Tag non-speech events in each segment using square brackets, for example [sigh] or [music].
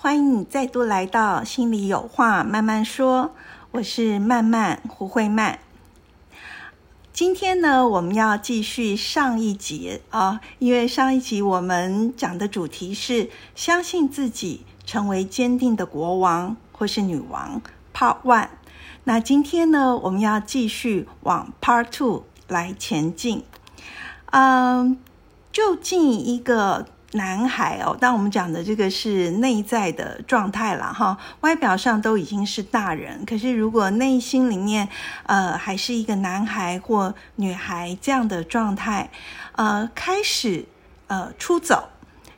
欢迎你再度来到心里有话慢慢说，我是曼曼胡慧曼。今天呢，我们要继续上一集啊，因为上一集我们讲的主题是相信自己，成为坚定的国王或是女王。Part One，那今天呢，我们要继续往 Part Two 来前进。嗯，就近一个。男孩哦，当我们讲的这个是内在的状态了哈，外表上都已经是大人，可是如果内心里面呃还是一个男孩或女孩这样的状态，呃，开始呃出走，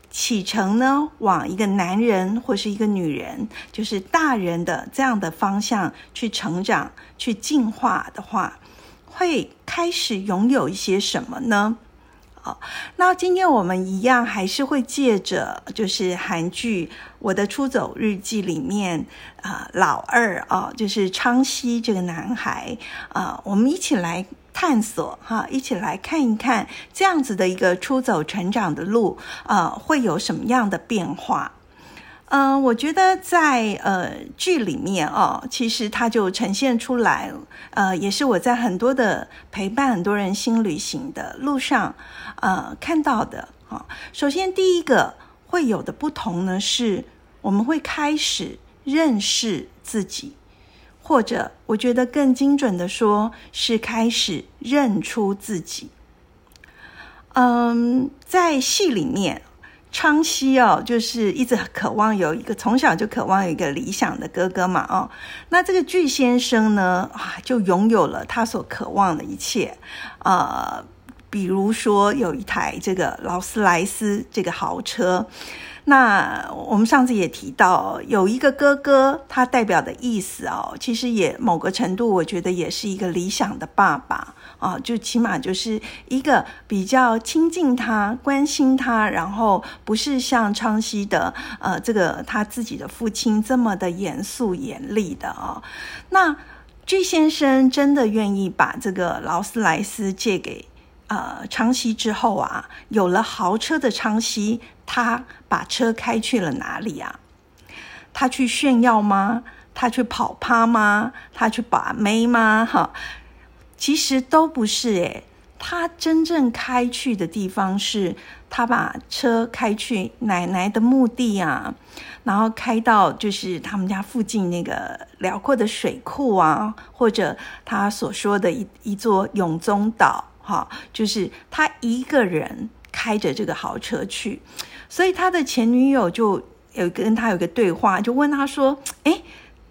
启程呢往一个男人或是一个女人，就是大人的这样的方向去成长、去进化的话，会开始拥有一些什么呢？好，那今天我们一样还是会借着就是韩剧《我的出走日记》里面啊，老二啊，就是昌熙这个男孩啊，我们一起来探索哈，一起来看一看这样子的一个出走成长的路啊，会有什么样的变化。嗯，我觉得在呃剧里面哦，其实它就呈现出来，呃，也是我在很多的陪伴很多人新旅行的路上，呃，看到的啊。首先第一个会有的不同呢，是我们会开始认识自己，或者我觉得更精准的说，是开始认出自己。嗯，在戏里面。昌熙哦，就是一直渴望有一个从小就渴望有一个理想的哥哥嘛哦，那这个巨先生呢啊，就拥有了他所渴望的一切，呃，比如说有一台这个劳斯莱斯这个豪车。那我们上次也提到，有一个哥哥，他代表的意思哦，其实也某个程度，我觉得也是一个理想的爸爸。啊，就起码就是一个比较亲近他、关心他，然后不是像昌熙的呃这个他自己的父亲这么的严肃严厉的啊。那巨先生真的愿意把这个劳斯莱斯借给？呃，昌熙之后啊，有了豪车的昌熙，他把车开去了哪里啊？他去炫耀吗？他去跑趴吗？他去把妹吗？哈，其实都不是诶，他真正开去的地方是，他把车开去奶奶的墓地啊，然后开到就是他们家附近那个辽阔的水库啊，或者他所说的一一座永宗岛。哈，就是他一个人开着这个豪车去，所以他的前女友就有跟他有个对话，就问他说：“哎，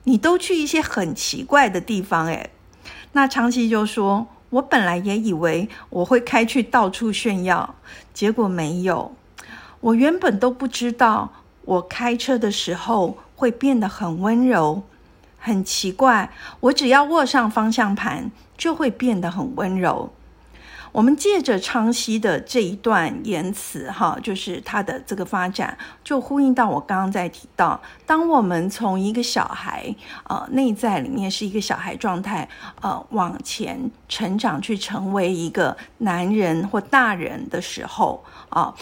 你都去一些很奇怪的地方，哎？”那长期就说：“我本来也以为我会开去到处炫耀，结果没有。我原本都不知道，我开车的时候会变得很温柔，很奇怪。我只要握上方向盘，就会变得很温柔。”我们借着昌熙的这一段言辞，哈，就是他的这个发展，就呼应到我刚刚在提到，当我们从一个小孩，呃，内在里面是一个小孩状态，呃，往前成长，去成为一个男人或大人的时候，啊，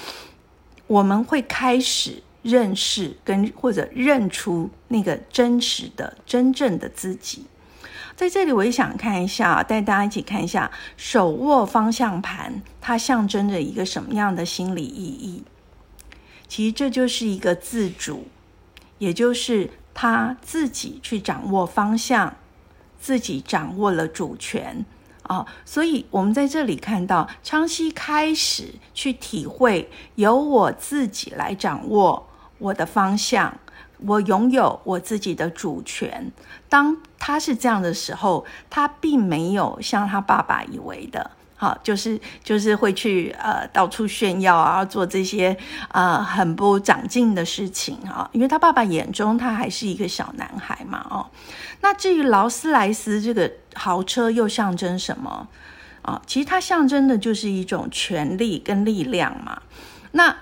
我们会开始认识跟或者认出那个真实的、真正的自己。在这里，我也想看一下，带大家一起看一下手握方向盘，它象征着一个什么样的心理意义？其实这就是一个自主，也就是他自己去掌握方向，自己掌握了主权啊。所以，我们在这里看到昌熙开始去体会，由我自己来掌握我的方向。我拥有我自己的主权。当他是这样的时候，他并没有像他爸爸以为的好，就是就是会去呃到处炫耀啊，做这些呃很不长进的事情啊。因为他爸爸眼中他还是一个小男孩嘛，哦。那至于劳斯莱斯这个豪车又象征什么啊？其实它象征的就是一种权力跟力量嘛。那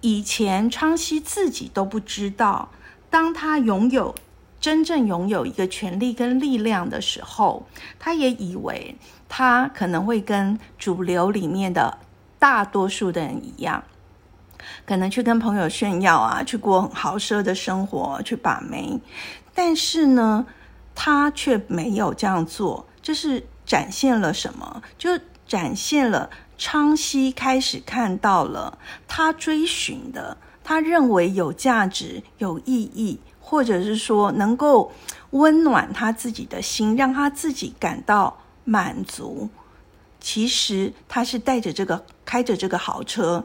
以前昌熙自己都不知道，当他拥有。真正拥有一个权力跟力量的时候，他也以为他可能会跟主流里面的大多数的人一样，可能去跟朋友炫耀啊，去过很豪奢的生活，去把妹。但是呢，他却没有这样做。这是展现了什么？就展现了昌熙开始看到了他追寻的，他认为有价值、有意义。或者是说，能够温暖他自己的心，让他自己感到满足。其实他是带着这个，开着这个豪车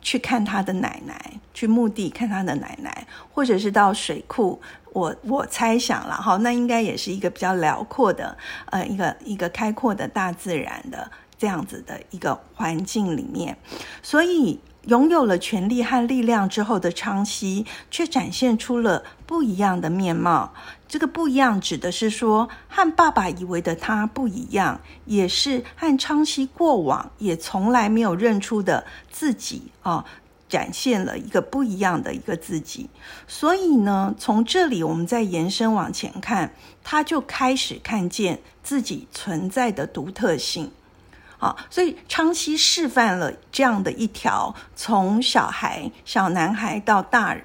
去看他的奶奶，去墓地看他的奶奶，或者是到水库。我我猜想了哈，那应该也是一个比较辽阔的，呃，一个一个开阔的大自然的这样子的一个环境里面，所以。拥有了权力和力量之后的昌熙，却展现出了不一样的面貌。这个不一样，指的是说，和爸爸以为的他不一样，也是和昌熙过往也从来没有认出的自己啊，展现了一个不一样的一个自己。所以呢，从这里我们再延伸往前看，他就开始看见自己存在的独特性。好，所以昌熙示范了这样的一条从小孩、小男孩到大，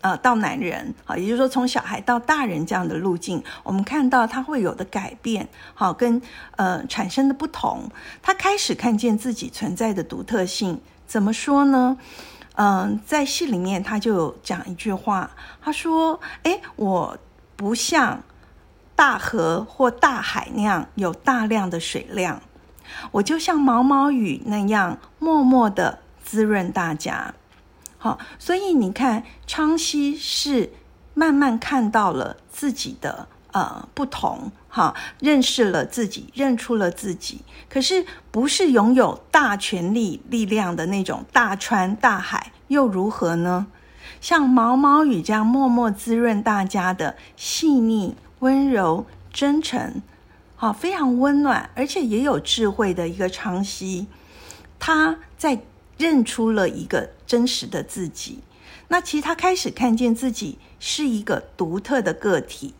呃，到男人，好，也就是说从小孩到大人这样的路径，我们看到他会有的改变，好，跟呃产生的不同，他开始看见自己存在的独特性。怎么说呢？嗯，在戏里面他就有讲一句话，他说：“哎，我不像大河或大海那样有大量的水量。”我就像毛毛雨那样默默的滋润大家，好，所以你看，昌熙是慢慢看到了自己的呃不同，哈，认识了自己，认出了自己，可是不是拥有大权力力量的那种大川大海又如何呢？像毛毛雨这样默默滋润大家的细腻、温柔、真诚。好，非常温暖，而且也有智慧的一个昌熙，他在认出了一个真实的自己。那其实他开始看见自己是一个独特的个体。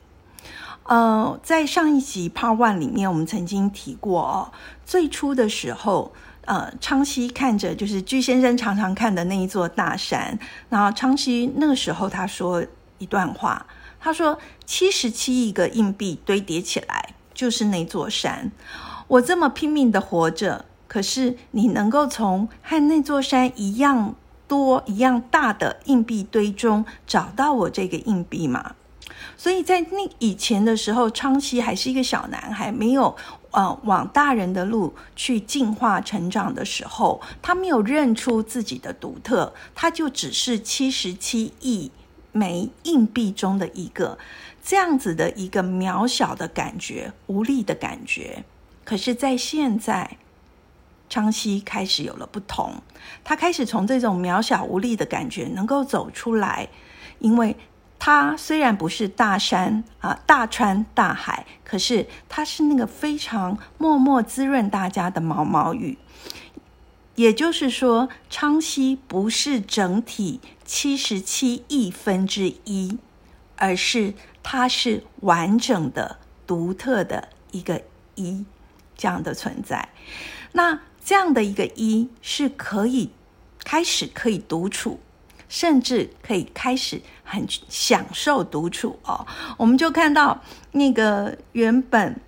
呃，在上一集 Part One 里面，我们曾经提过哦，最初的时候，呃，昌熙看着就是巨先生常常看的那一座大山，然后昌熙那个时候他说一段话，他说：“七十七亿个硬币堆叠起来。”就是那座山，我这么拼命的活着，可是你能够从和那座山一样多、一样大的硬币堆中找到我这个硬币吗？所以在那以前的时候，昌熙还是一个小男孩，没有呃往大人的路去进化成长的时候，他没有认出自己的独特，他就只是七十七亿枚硬币中的一个。这样子的一个渺小的感觉，无力的感觉。可是，在现在，昌熙开始有了不同。他开始从这种渺小无力的感觉能够走出来，因为他虽然不是大山啊、大川大海，可是他是那个非常默默滋润大家的毛毛雨。也就是说，昌熙不是整体七十七亿分之一，而是。它是完整的、独特的一个一这样的存在。那这样的一个一是可以开始可以独处，甚至可以开始很享受独处哦。我们就看到那个原本。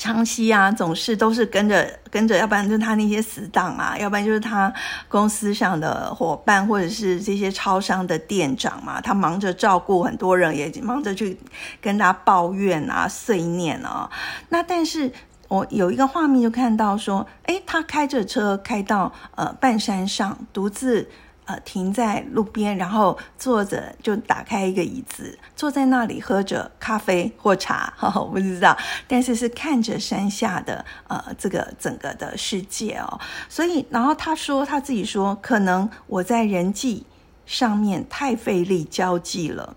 昌熙啊，总是都是跟着跟着，要不然就是他那些死党啊，要不然就是他公司上的伙伴，或者是这些超商的店长嘛。他忙着照顾很多人，也忙着去跟他抱怨啊、碎念啊。那但是我有一个画面就看到说，哎，他开着车开到呃半山上，独自呃，停在路边，然后坐着，就打开一个椅子，坐在那里喝着咖啡或茶，[laughs] 我不知道，但是是看着山下的呃这个整个的世界哦。所以，然后他说他自己说，可能我在人际上面太费力交际了，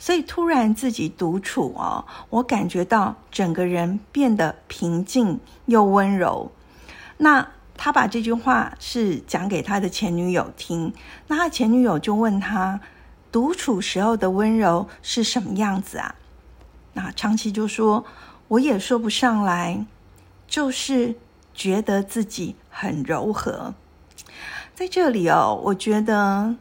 所以突然自己独处哦，我感觉到整个人变得平静又温柔。那。他把这句话是讲给他的前女友听，那他前女友就问他，独处时候的温柔是什么样子啊？那长期就说，我也说不上来，就是觉得自己很柔和。在这里哦，我觉得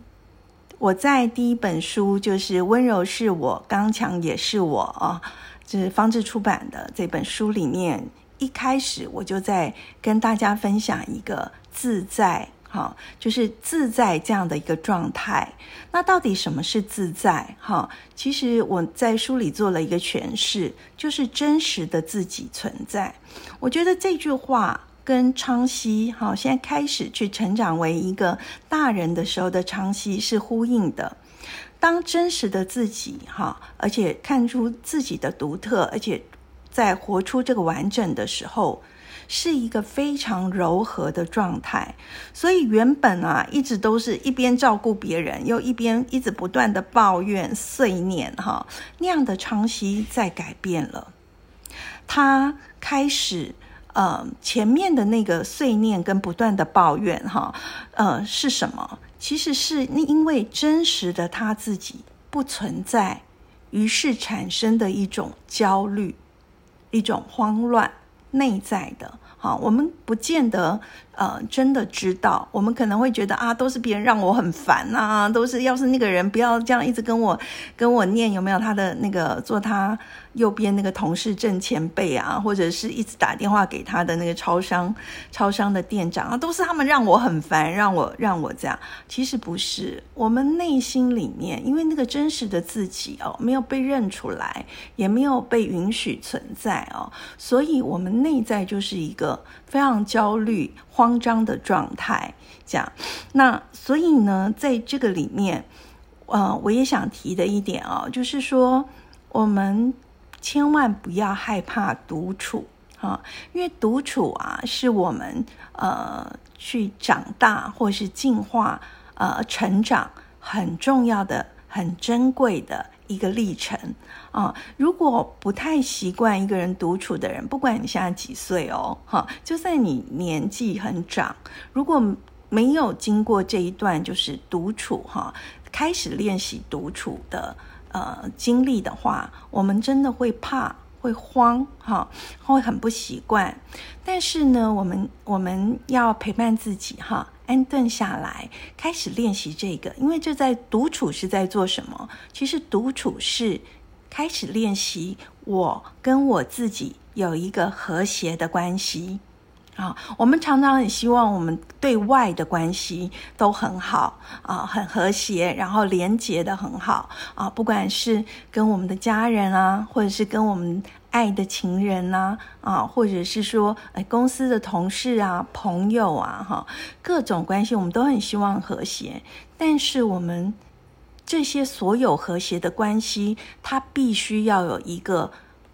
我在第一本书就是《温柔是我，刚强也是我》啊，就是方志出版的这本书里面。一开始我就在跟大家分享一个自在，哈，就是自在这样的一个状态。那到底什么是自在？哈，其实我在书里做了一个诠释，就是真实的自己存在。我觉得这句话跟昌熙，哈，现在开始去成长为一个大人的时候的昌熙是呼应的。当真实的自己，哈，而且看出自己的独特，而且。在活出这个完整的时候，是一个非常柔和的状态。所以原本啊，一直都是一边照顾别人，又一边一直不断的抱怨碎念，哈，那样的长期在改变了。他开始，呃，前面的那个碎念跟不断的抱怨，哈，呃，是什么？其实是因为真实的他自己不存在，于是产生的一种焦虑。一种慌乱，内在的，好，我们不见得呃真的知道，我们可能会觉得啊，都是别人让我很烦啊，都是要是那个人不要这样一直跟我跟我念有没有他的那个做他。右边那个同事正前辈啊，或者是一直打电话给他的那个超商超商的店长啊，都是他们让我很烦，让我让我这样。其实不是，我们内心里面，因为那个真实的自己哦，没有被认出来，也没有被允许存在哦，所以我们内在就是一个非常焦虑、慌张的状态。这样，那所以呢，在这个里面，呃，我也想提的一点哦，就是说我们。千万不要害怕独处啊，因为独处啊，是我们呃去长大或是进化呃成长很重要的、很珍贵的一个历程啊。如果不太习惯一个人独处的人，不管你现在几岁哦，哈，就算你年纪很长，如果没有经过这一段就是独处哈，开始练习独处的。呃，经历的话，我们真的会怕，会慌，哈，会很不习惯。但是呢，我们我们要陪伴自己，哈，安顿下来，开始练习这个。因为这在独处是在做什么？其实独处是开始练习我跟我自己有一个和谐的关系。啊，我们常常很希望我们对外的关系都很好啊，很和谐，然后连结的很好啊。不管是跟我们的家人啊，或者是跟我们爱的情人呐啊，或者是说哎公司的同事啊、朋友啊，哈，各种关系我们都很希望和谐。但是我们这些所有和谐的关系，它必须要有一个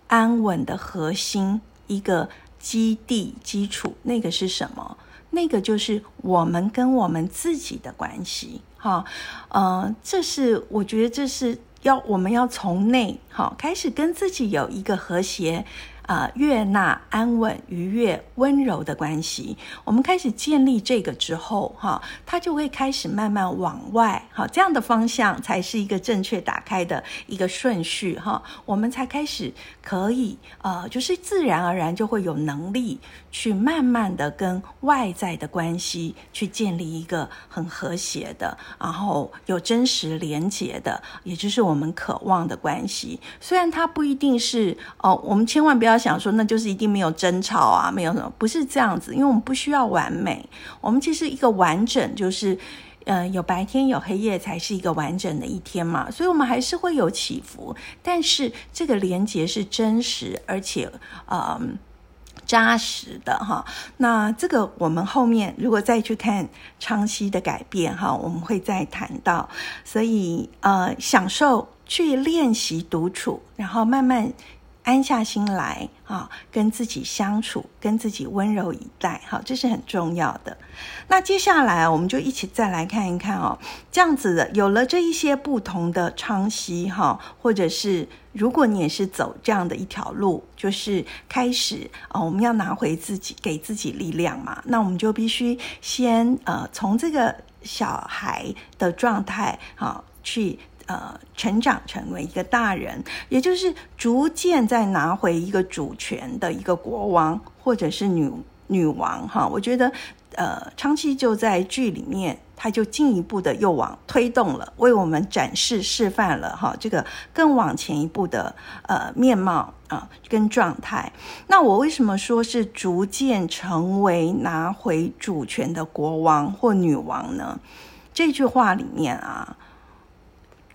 安稳的核心，一个。基地基础那个是什么？那个就是我们跟我们自己的关系，哈，呃，这是我觉得这是要我们要从内好开始跟自己有一个和谐。啊，悦纳、安稳、愉悦、温柔的关系，我们开始建立这个之后，哈，它就会开始慢慢往外，好，这样的方向才是一个正确打开的一个顺序，哈，我们才开始可以，呃，就是自然而然就会有能力去慢慢的跟外在的关系去建立一个很和谐的，然后有真实连结的，也就是我们渴望的关系。虽然它不一定是，哦，我们千万不要。想说那就是一定没有争吵啊，没有什么，不是这样子，因为我们不需要完美，我们其实一个完整就是，呃，有白天有黑夜才是一个完整的一天嘛，所以我们还是会有起伏，但是这个连接是真实，而且，呃。扎实的哈，那这个我们后面如果再去看昌熙的改变哈，我们会再谈到。所以呃，享受去练习独处，然后慢慢。安下心来啊，跟自己相处，跟自己温柔以待，好，这是很重要的。那接下来我们就一起再来看一看哦，这样子的，有了这一些不同的昌熙哈，或者是如果你也是走这样的一条路，就是开始啊，我们要拿回自己，给自己力量嘛，那我们就必须先呃，从这个小孩的状态啊去。呃，成长成为一个大人，也就是逐渐在拿回一个主权的一个国王或者是女女王哈。我觉得，呃，昌期就在剧里面，他就进一步的又往推动了，为我们展示示范了哈，这个更往前一步的呃面貌啊跟状态。那我为什么说是逐渐成为拿回主权的国王或女王呢？这句话里面啊。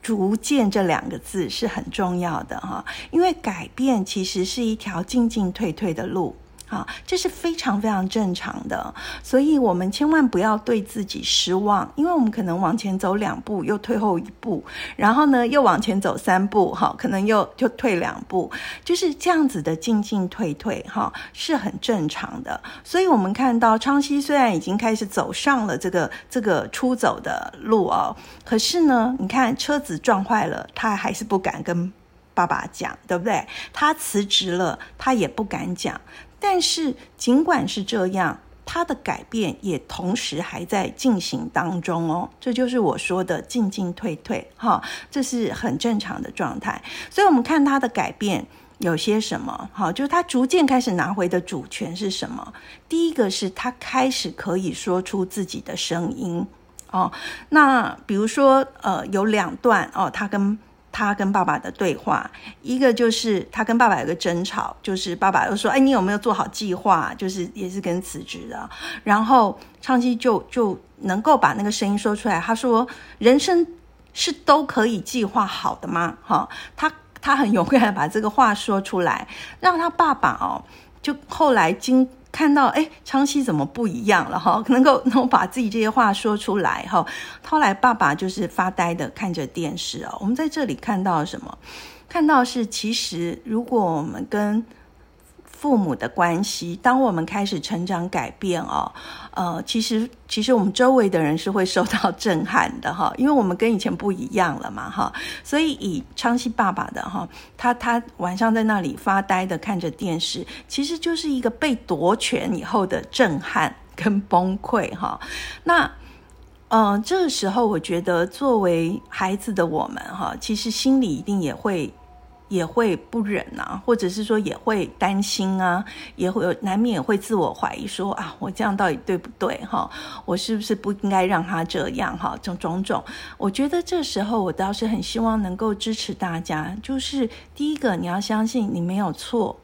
逐渐这两个字是很重要的哈，因为改变其实是一条进进退退的路。啊，这是非常非常正常的，所以我们千万不要对自己失望，因为我们可能往前走两步，又退后一步，然后呢，又往前走三步，哈，可能又就退两步，就是这样子的进进退退，哈，是很正常的。所以，我们看到昌熙虽然已经开始走上了这个这个出走的路哦，可是呢，你看车子撞坏了，他还是不敢跟爸爸讲，对不对？他辞职了，他也不敢讲。但是，尽管是这样，他的改变也同时还在进行当中哦。这就是我说的进进退退，哈，这是很正常的状态。所以，我们看他的改变有些什么？好，就是他逐渐开始拿回的主权是什么？第一个是他开始可以说出自己的声音哦。那比如说，呃，有两段哦，他跟。他跟爸爸的对话，一个就是他跟爸爸有个争吵，就是爸爸又说：“哎，你有没有做好计划？”就是也是跟辞职的。然后昌熙就就能够把那个声音说出来。他说：“人生是都可以计划好的吗？”哈，他他很勇敢把这个话说出来，让他爸爸哦，就后来经。看到哎，昌熙怎么不一样了哈？[laughs] 能够能够把自己这些话说出来哈。后来爸爸就是发呆的看着电视啊。我们在这里看到什么？看到是其实如果我们跟父母的关系，当我们开始成长改变哦，呃，其实其实我们周围的人是会受到震撼的哈，[laughs] 因为我们跟以前不一样了嘛哈，所以以昌熙爸爸的哈，他他晚上在那里发呆的看着电视，其实就是一个被夺权以后的震撼跟崩溃哈。那嗯，这个时候我觉得作为孩子的我们哈，其实心里一定也会。也会不忍啊，或者是说也会担心啊，也会难免也会自我怀疑，说啊，我这样到底对不对哈？我是不是不应该让他这样哈？种种种，我觉得这时候我倒是很希望能够支持大家，就是第一个你要相信你没有错，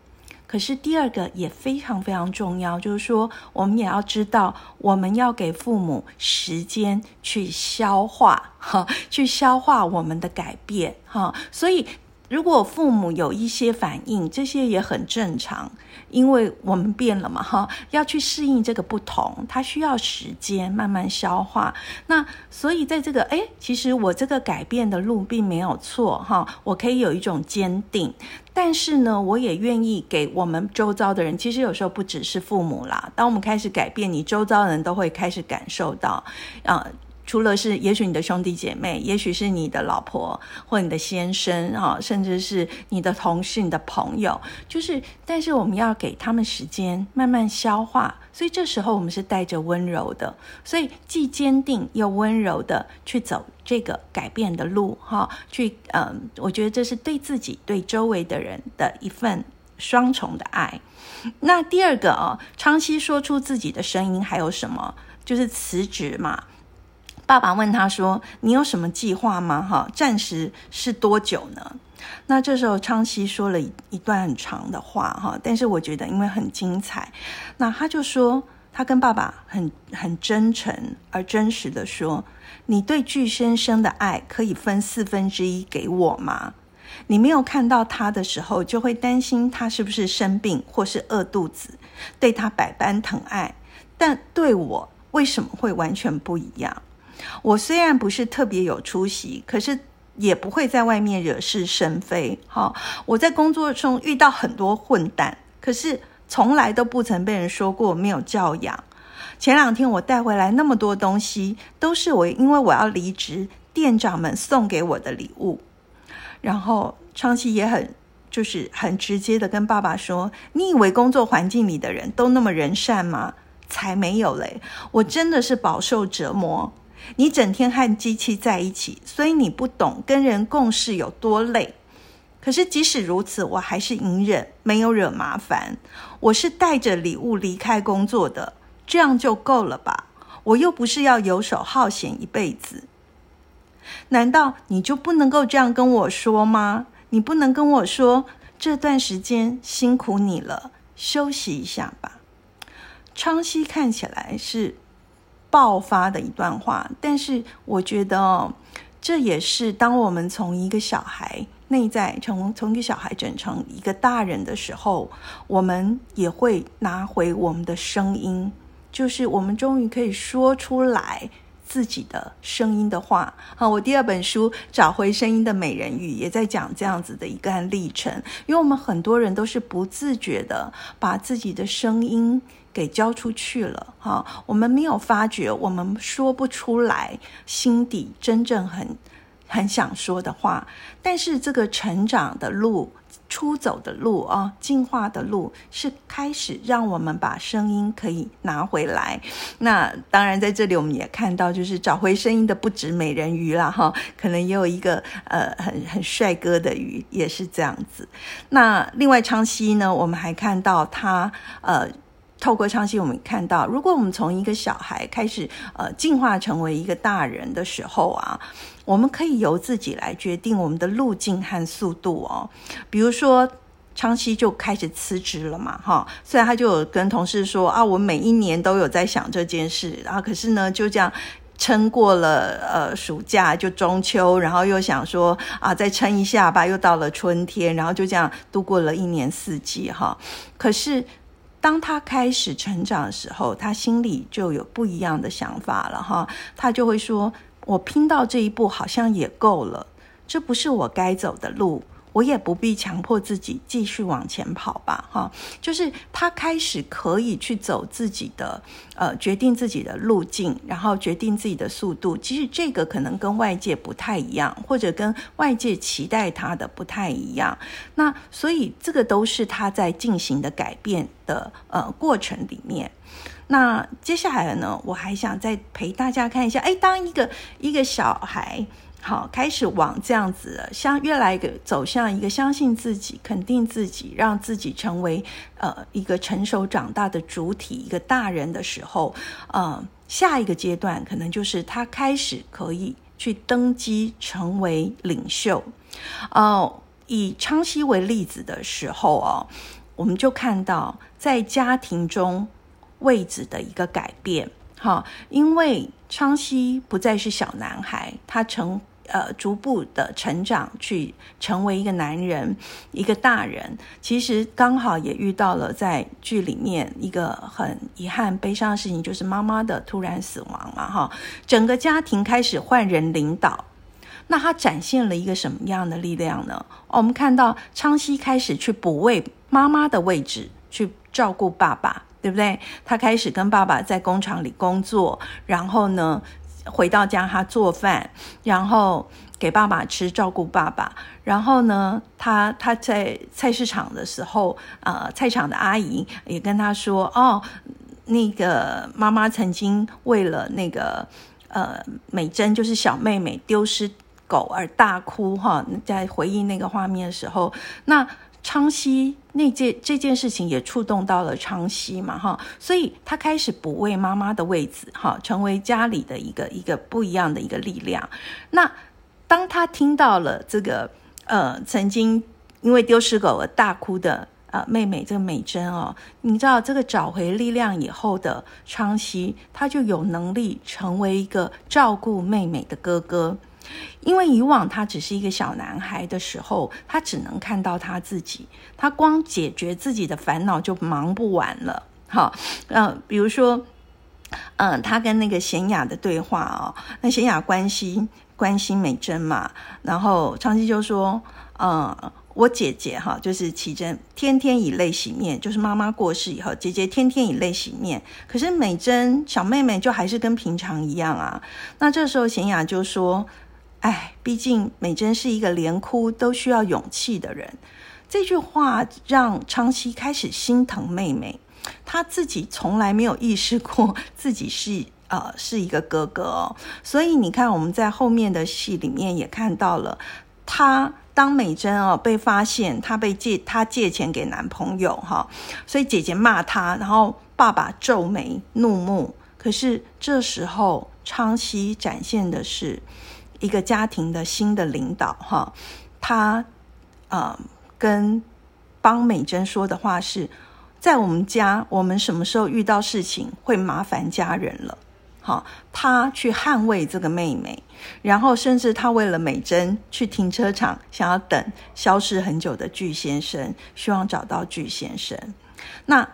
可是第二个也非常非常重要，就是说我们也要知道，我们要给父母时间去消化哈，去消化我们的改变哈，所以。如果父母有一些反应，这些也很正常，因为我们变了嘛，哈，要去适应这个不同，它需要时间慢慢消化。那所以在这个，哎，其实我这个改变的路并没有错，哈，我可以有一种坚定，但是呢，我也愿意给我们周遭的人，其实有时候不只是父母啦，当我们开始改变，你周遭的人都会开始感受到，啊。除了是，也许你的兄弟姐妹，也许是你的老婆或你的先生啊，甚至是你的同事、你的朋友，就是，但是我们要给他们时间慢慢消化，所以这时候我们是带着温柔的，所以既坚定又温柔的去走这个改变的路，哈，去，嗯，我觉得这是对自己、对周围的人的一份双重的爱。那第二个啊，昌熙说出自己的声音还有什么？就是辞职嘛。爸爸问他说：“你有什么计划吗？哈，暂时是多久呢？”那这时候昌熙说了一一段很长的话，哈，但是我觉得因为很精彩，那他就说他跟爸爸很很真诚而真实的说：“你对巨先生的爱可以分四分之一给我吗？你没有看到他的时候，就会担心他是不是生病或是饿肚子，对他百般疼爱。但对我为什么会完全不一样？我虽然不是特别有出息，可是也不会在外面惹是生非。好，我在工作中遇到很多混蛋，可是从来都不曾被人说过没有教养。前两天我带回来那么多东西，都是我因为我要离职，店长们送给我的礼物。然后昌熙也很就是很直接的跟爸爸说：“你以为工作环境里的人都那么人善吗？才没有嘞！我真的是饱受折磨。你整天和机器在一起，所以你不懂跟人共事有多累。可是即使如此，我还是隐忍，没有惹麻烦。我是带着礼物离开工作的，这样就够了吧？我又不是要游手好闲一辈子。”难道你就不能够这样跟我说吗？你不能跟我说这段时间辛苦你了，休息一下吧。昌熙看起来是爆发的一段话，但是我觉得，这也是当我们从一个小孩内在从从一个小孩整成一个大人的时候，我们也会拿回我们的声音，就是我们终于可以说出来。自己的声音的话，好，我第二本书《找回声音的美人鱼》也在讲这样子的一个历程，因为我们很多人都是不自觉的把自己的声音给交出去了，哈，我们没有发觉，我们说不出来心底真正很很想说的话，但是这个成长的路。出走的路啊，进化的路是开始让我们把声音可以拿回来。那当然，在这里我们也看到，就是找回声音的不止美人鱼了哈，可能也有一个呃很很帅哥的鱼也是这样子。那另外昌熙呢，我们还看到他呃。透过昌熙，我们看到，如果我们从一个小孩开始，呃，进化成为一个大人的时候啊，我们可以由自己来决定我们的路径和速度哦。比如说，昌熙就开始辞职了嘛，哈，虽然他就有跟同事说啊，我每一年都有在想这件事，然后可是呢，就这样撑过了呃暑假，就中秋，然后又想说啊，再撑一下吧，又到了春天，然后就这样度过了一年四季，哈，可是。当他开始成长的时候，他心里就有不一样的想法了哈。他就会说：“我拼到这一步好像也够了，这不是我该走的路。”我也不必强迫自己继续往前跑吧，哈，就是他开始可以去走自己的，呃，决定自己的路径，然后决定自己的速度。其实这个可能跟外界不太一样，或者跟外界期待他的不太一样。那所以这个都是他在进行的改变的呃过程里面。那接下来呢，我还想再陪大家看一下，哎，当一个一个小孩。好，开始往这样子，相越来越走向一个相信自己、肯定自己，让自己成为呃一个成熟长大的主体，一个大人的时候，呃，下一个阶段可能就是他开始可以去登基成为领袖。哦，以昌熙为例子的时候哦，我们就看到在家庭中位置的一个改变。好，因为昌熙不再是小男孩，他成。呃，逐步的成长，去成为一个男人，一个大人。其实刚好也遇到了在剧里面一个很遗憾、悲伤的事情，就是妈妈的突然死亡嘛。哈，整个家庭开始换人领导。那他展现了一个什么样的力量呢？我们看到昌熙开始去补位妈妈的位置，去照顾爸爸，对不对？他开始跟爸爸在工厂里工作，然后呢？回到家，他做饭，然后给爸爸吃，照顾爸爸。然后呢，他他在菜市场的时候，呃，菜场的阿姨也跟他说：“哦，那个妈妈曾经为了那个呃美珍，就是小妹妹丢失狗而大哭。”哈，在回忆那个画面的时候，那。昌熙那件这件事情也触动到了昌熙嘛，哈，所以他开始补位妈妈的位置，哈，成为家里的一个一个不一样的一个力量。那当他听到了这个呃，曾经因为丢失狗而大哭的呃妹妹这个美珍哦，你知道这个找回力量以后的昌熙，他就有能力成为一个照顾妹妹的哥哥。因为以往他只是一个小男孩的时候，他只能看到他自己，他光解决自己的烦恼就忙不完了。好，嗯，比如说，嗯，他跟那个贤雅的对话哦，那贤雅关心关心美珍嘛，然后昌熙就说，嗯，我姐姐哈，就是启珍，天天以泪洗面，就是妈妈过世以后，姐姐天天以泪洗面，可是美珍小妹妹就还是跟平常一样啊。那这时候贤雅就说。哎，毕竟美珍是一个连哭都需要勇气的人。这句话让昌熙开始心疼妹妹，他自己从来没有意识过自己是呃是一个哥哥哦。所以你看，我们在后面的戏里面也看到了，他当美珍哦被发现，他被借他借钱给男朋友哈，所以姐姐骂他，然后爸爸皱眉怒目。可是这时候昌熙展现的是。一个家庭的新的领导，哈，他呃跟帮美珍说的话是，在我们家，我们什么时候遇到事情会麻烦家人了？好，他去捍卫这个妹妹，然后甚至他为了美珍去停车场，想要等消失很久的巨先生，希望找到巨先生。那。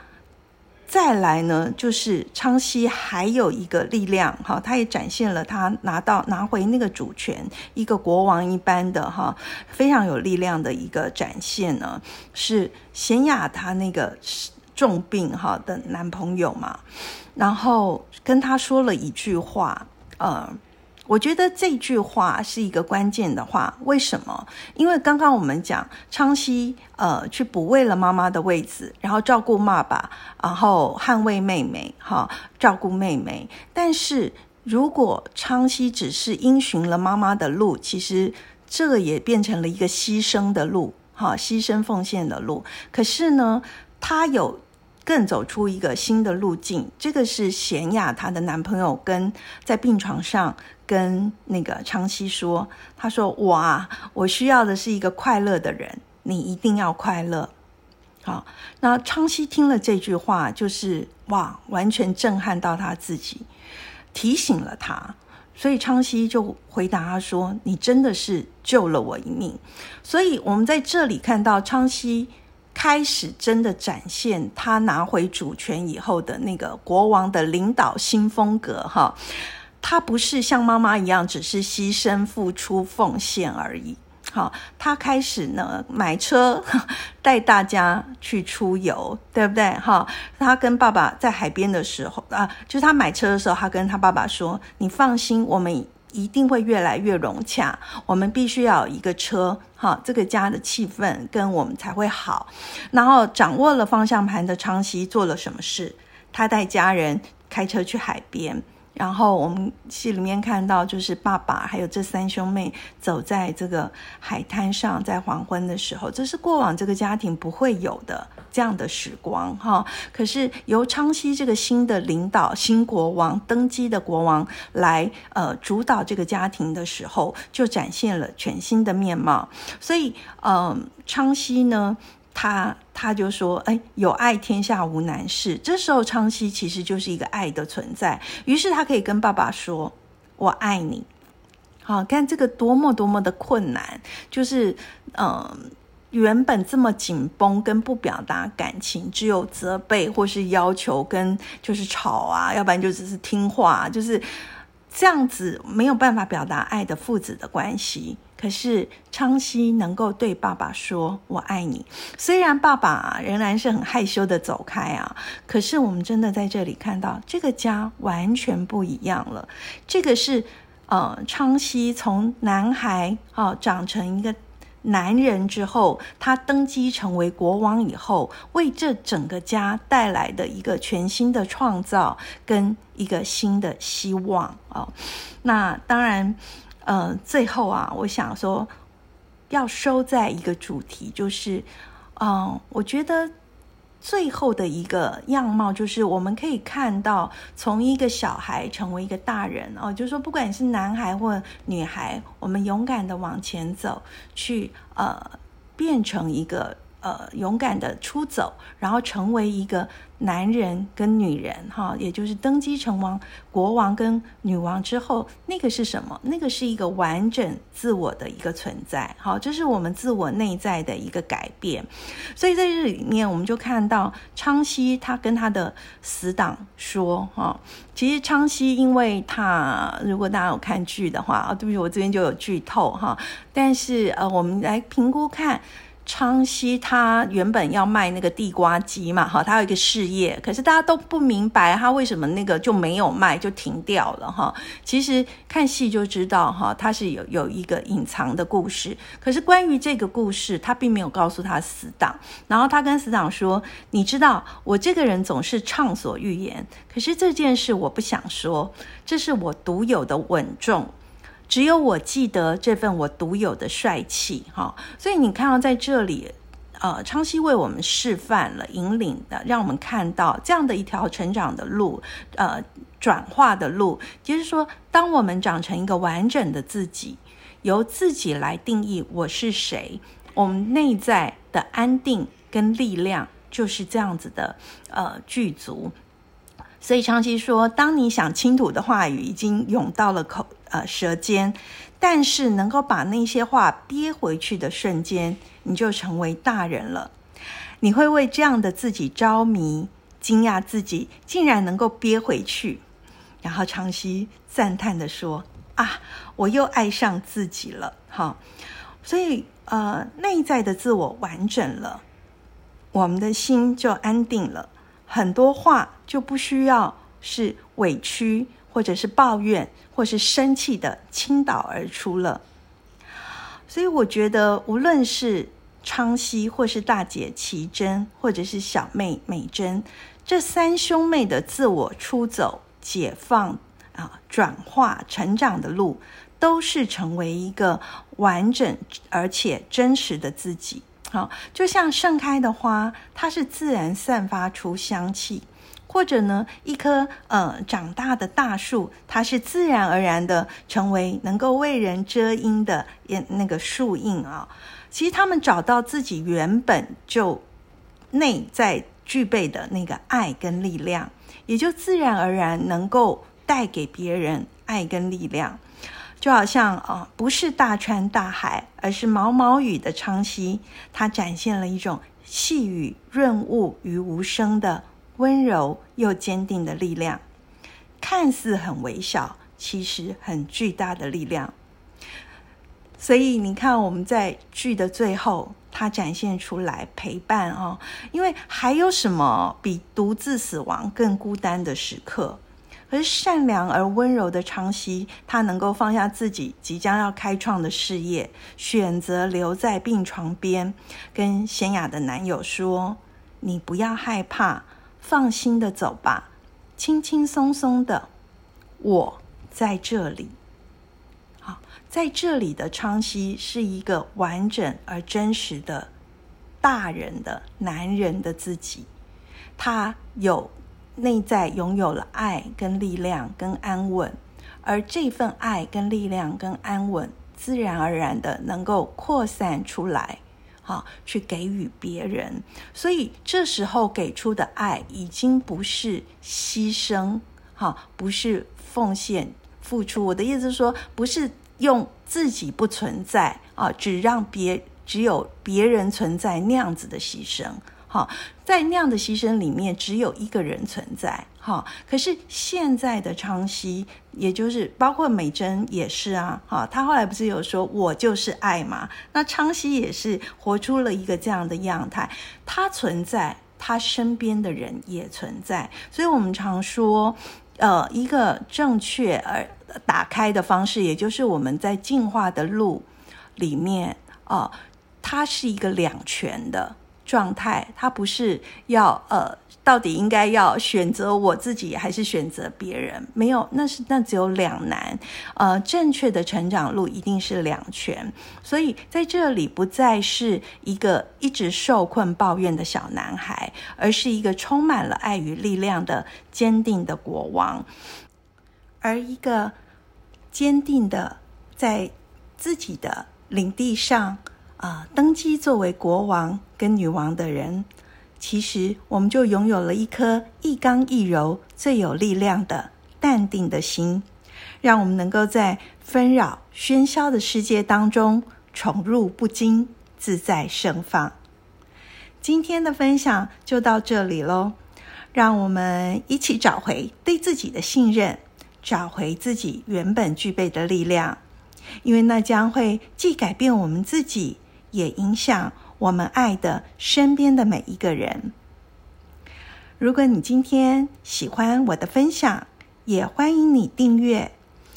再来呢，就是昌西还有一个力量，哈，他也展现了他拿到拿回那个主权，一个国王一般的哈，非常有力量的一个展现呢，是贤雅她那个重病哈的男朋友嘛，然后跟他说了一句话，嗯。我觉得这句话是一个关键的话，为什么？因为刚刚我们讲昌熙，呃，去补位了妈妈的位置，然后照顾爸爸，然后捍卫妹妹，哈，照顾妹妹。但是如果昌熙只是因循了妈妈的路，其实这也变成了一个牺牲的路，哈，牺牲奉献的路。可是呢，他有。更走出一个新的路径，这个是贤雅她的男朋友跟在病床上跟那个昌熙说，他说我啊，我需要的是一个快乐的人，你一定要快乐。好，那昌熙听了这句话，就是哇，完全震撼到他自己，提醒了他，所以昌熙就回答他说，你真的是救了我一命。所以我们在这里看到昌熙。开始真的展现他拿回主权以后的那个国王的领导新风格哈，他不是像妈妈一样只是牺牲、付出、奉献而已。好，他开始呢买车 [laughs] 带大家去出游，对不对？哈，他跟爸爸在海边的时候啊，就是他买车的时候，他跟他爸爸说：“你放心，我们。”一定会越来越融洽。我们必须要有一个车，哈，这个家的气氛跟我们才会好。然后掌握了方向盘的昌熙做了什么事？他带家人开车去海边。然后我们戏里面看到，就是爸爸还有这三兄妹走在这个海滩上，在黄昏的时候，这是过往这个家庭不会有的这样的时光哈。可是由昌熙这个新的领导、新国王登基的国王来呃主导这个家庭的时候，就展现了全新的面貌。所以，嗯，昌熙呢。他他就说：“哎，有爱天下无难事。”这时候昌熙其实就是一个爱的存在，于是他可以跟爸爸说：“我爱你。”好，看这个多么多么的困难，就是嗯，原本这么紧绷跟不表达感情，只有责备或是要求跟就是吵啊，要不然就只是听话，就是这样子没有办法表达爱的父子的关系。可是昌熙能够对爸爸说“我爱你”，虽然爸爸仍然是很害羞的走开啊，可是我们真的在这里看到这个家完全不一样了。这个是呃，昌熙从男孩哦长成一个男人之后，他登基成为国王以后，为这整个家带来的一个全新的创造跟一个新的希望哦。那当然。呃，最后啊，我想说，要收在一个主题，就是，嗯，我觉得最后的一个样貌，就是我们可以看到，从一个小孩成为一个大人哦，就是说，不管是男孩或女孩，我们勇敢的往前走，去呃，变成一个。呃勇敢的出走，然后成为一个男人跟女人哈，也就是登基成王国王跟女王之后，那个是什么？那个是一个完整自我的一个存在，好，这是我们自我内在的一个改变。所以在这里面，我们就看到昌熙他跟他的死党说哈，其实昌熙因为他如果大家有看剧的话啊，对不起，我这边就有剧透哈，但是呃，我们来评估看。昌熙他原本要卖那个地瓜机嘛，哈，他有一个事业，可是大家都不明白他为什么那个就没有卖，就停掉了，哈。其实看戏就知道，哈，他是有有一个隐藏的故事。可是关于这个故事，他并没有告诉他死党。然后他跟死党说：“你知道，我这个人总是畅所欲言，可是这件事我不想说，这是我独有的稳重。”只有我记得这份我独有的帅气，哈，所以你看到在这里，呃，昌熙为我们示范了、引领的，让我们看到这样的一条成长的路，呃，转化的路，就是说，当我们长成一个完整的自己，由自己来定义我是谁，我们内在的安定跟力量就是这样子的，呃，具足。所以昌熙说，当你想倾吐的话语已经涌到了口。呃，舌尖，但是能够把那些话憋回去的瞬间，你就成为大人了。你会为这样的自己着迷，惊讶自己竟然能够憋回去。然后长熙赞叹的说：“啊，我又爱上自己了。”哈，所以呃，内在的自我完整了，我们的心就安定了，很多话就不需要是委屈。或者是抱怨，或是生气的倾倒而出了。所以我觉得，无论是昌熙，或是大姐齐珍，或者是小妹美珍，这三兄妹的自我出走、解放啊、转化、成长的路，都是成为一个完整而且真实的自己。好，就像盛开的花，它是自然散发出香气。或者呢，一棵呃长大的大树，它是自然而然的成为能够为人遮阴的那个树荫啊。其实他们找到自己原本就内在具备的那个爱跟力量，也就自然而然能够带给别人爱跟力量。就好像啊，不是大川大海，而是毛毛雨的昌溪，它展现了一种细雨润物于无声的。温柔又坚定的力量，看似很微小，其实很巨大的力量。所以你看，我们在剧的最后，它展现出来陪伴哦。因为还有什么比独自死亡更孤单的时刻？可是善良而温柔的昌熙，他能够放下自己即将要开创的事业，选择留在病床边，跟贤雅的男友说：“你不要害怕。”放心的走吧，轻轻松松的，我在这里。好，在这里的昌熙是一个完整而真实的大人的男人的自己，他有内在拥有了爱跟力量跟安稳，而这份爱跟力量跟安稳，自然而然的能够扩散出来。好，去给予别人，所以这时候给出的爱已经不是牺牲，哈，不是奉献、付出。我的意思是说，不是用自己不存在啊，只让别只有别人存在那样子的牺牲。好，在那样的牺牲里面，只有一个人存在。哈，可是现在的昌熙，也就是包括美珍也是啊。哈，他后来不是有说“我就是爱”嘛？那昌熙也是活出了一个这样的样态。他存在，他身边的人也存在。所以我们常说，呃，一个正确而打开的方式，也就是我们在进化的路里面，哦，它是一个两全的。状态，他不是要呃，到底应该要选择我自己还是选择别人？没有，那是那只有两难。呃，正确的成长路一定是两全。所以在这里不再是一个一直受困抱怨的小男孩，而是一个充满了爱与力量的坚定的国王，而一个坚定的在自己的领地上。啊登基作为国王跟女王的人，其实我们就拥有了一颗一刚一柔、最有力量的淡定的心，让我们能够在纷扰喧嚣的世界当中宠辱不惊，自在盛放。今天的分享就到这里喽，让我们一起找回对自己的信任，找回自己原本具备的力量，因为那将会既改变我们自己，也影响我们爱的身边的每一个人。如果你今天喜欢我的分享，也欢迎你订阅，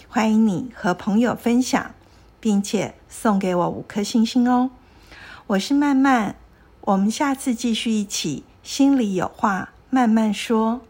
欢迎你和朋友分享，并且送给我五颗星星哦。我是曼曼，我们下次继续一起，心里有话慢慢说。